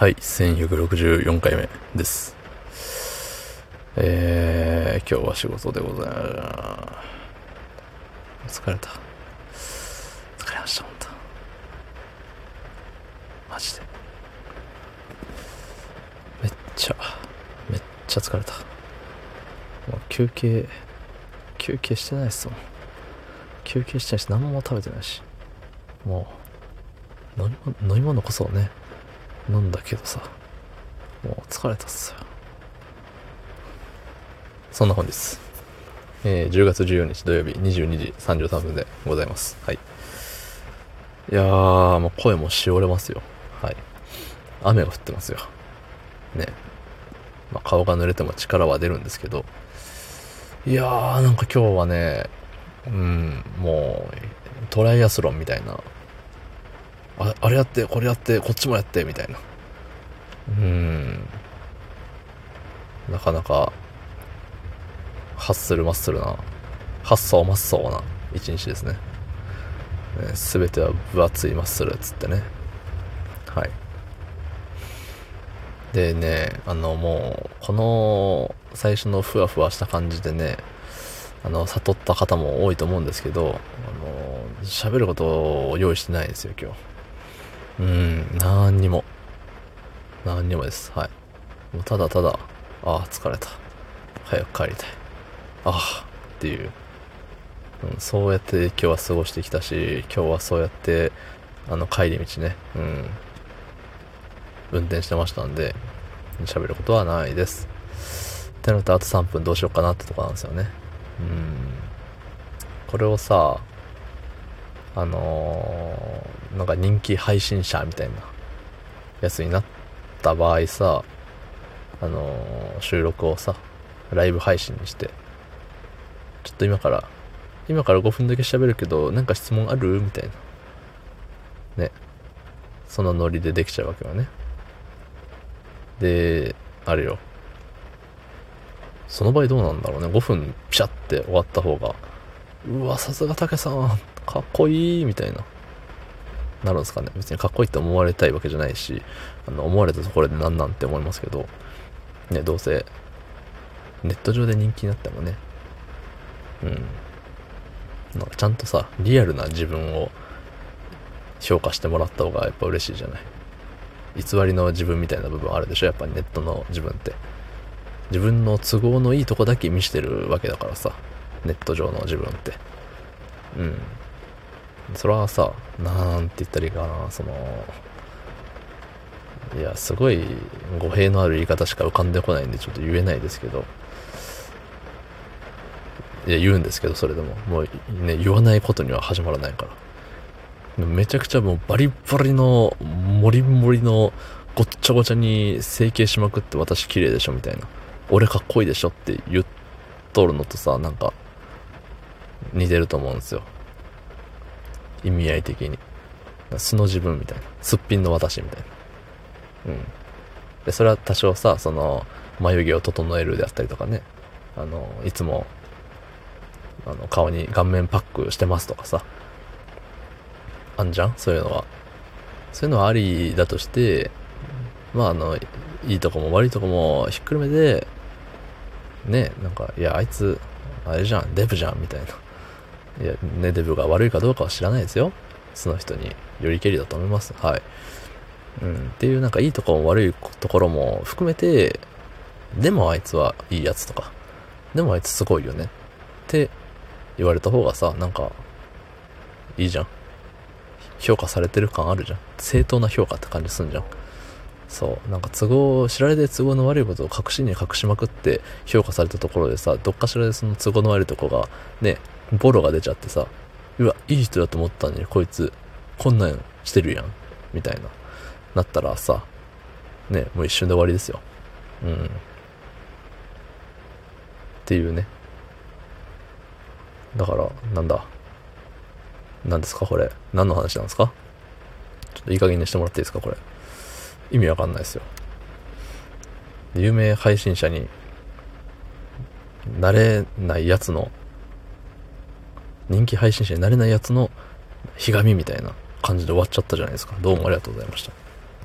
はい、1164回目です。えー、今日は仕事でございます。疲れた。疲れました、ほんと。マジで。めっちゃ、めっちゃ疲れた。もう休憩、休憩してないっすもん。休憩してないし、何も食べてないし。もう、飲み物飲み物こそね、飲んだけどさ、もう疲れたっすよ。そんな本日。えー、10月14日土曜日22時33分でございます。はい。いやー、もう声もしおれますよ。はい。雨が降ってますよ。ね。まあ、顔が濡れても力は出るんですけど、いやー、なんか今日はね、うん、もう、トライアスロンみたいな、ああれやって、これやって、こっちもやって、みたいな。うん。なかなか、ハッスルマッスルな、発想マッソーな一日ですね。すべては分厚いマッスルっつってね。はい。でね、あのもう、この最初のふわふわした感じでね、あの、悟った方も多いと思うんですけど、あの、喋ることを用意してないんですよ、今日。うん、なんにも。なんにもです。はい。もうただただ、ああ、疲れた。早く帰りたい。ああ、っていう。うん、そうやって今日は過ごしてきたし、今日はそうやって、あの、帰り道ね、うん、運転してましたんで、喋ることはないです。ってのと、あと3分どうしようかなってとこなんですよね。うん。これをさ、あのー、なんか人気配信者みたいなやつになった場合さ、あのー、収録をさ、ライブ配信にして、ちょっと今から、今から5分だけ喋るけど、なんか質問あるみたいな。ね。そのノリでできちゃうわけよね。で、あれよ。その場合どうなんだろうね。5分ピシャって終わった方が、うわ、さすが竹さん、かっこいい、みたいな。なるんですかね。別にかっこいいって思われたいわけじゃないし、あの、思われたところでなんなんて思いますけど、ね、どうせ、ネット上で人気になってもね、うん。なんかちゃんとさ、リアルな自分を評価してもらった方がやっぱ嬉しいじゃない。偽りの自分みたいな部分あるでしょやっぱネットの自分って。自分の都合のいいとこだけ見してるわけだからさ。ネット上の自分って。うん。それはさ、なんて言ったらいいかな、その、いや、すごい語弊のある言い方しか浮かんでこないんでちょっと言えないですけど、いや、言うんですけど、それでも。もうね、言わないことには始まらないから。めちゃくちゃもうバリバリの、モリモリの、ごっちゃごちゃに整形しまくって私綺麗でしょみたいな。俺かっこいいでしょって言っとるのとさ、なんか、似てると思うんですよ。意味合い的に。素の自分みたいな。すっぴんの私みたいな。うん。で、それは多少さ、その、眉毛を整えるであったりとかね。あの、いつも、あの、顔に顔面パックしてますとかさ。あんじゃん？そういうのは。そういうのはありだとして、まああの、いいとこも悪いとこもひっくるめて、ね、なんか、いや、あいつ、あれじゃん、デブじゃん、みたいな。いや、ね、デブが悪いかどうかは知らないですよ。その人によりけりだと思います。はい。うん。っていう、なんかいいところも悪いところも含めて、でもあいつはいいやつとか、でもあいつすごいよねって言われた方がさ、なんか、いいじゃん。評価されてる感あるじゃん。正当な評価って感じすんじゃん。そう。なんか都合、知られて都合の悪いことを隠しに隠しまくって評価されたところでさ、どっかしらでその都合の悪いとこが、ね、ボロが出ちゃってさ、うわ、いい人だと思ったのに、こいつ、こんなんしてるやん。みたいな。なったらさ、ね、もう一瞬で終わりですよ。うん。っていうね。だから、なんだ？何ですかこれ？何の話なんですか？ちょっといい加減にしてもらっていいですかこれ？意味わかんないですよ。有名配信者になれないやつの、人気配信者になれないやつの、ひがみみたいな感じで終わっちゃったじゃないですか。どうもありがとうございました。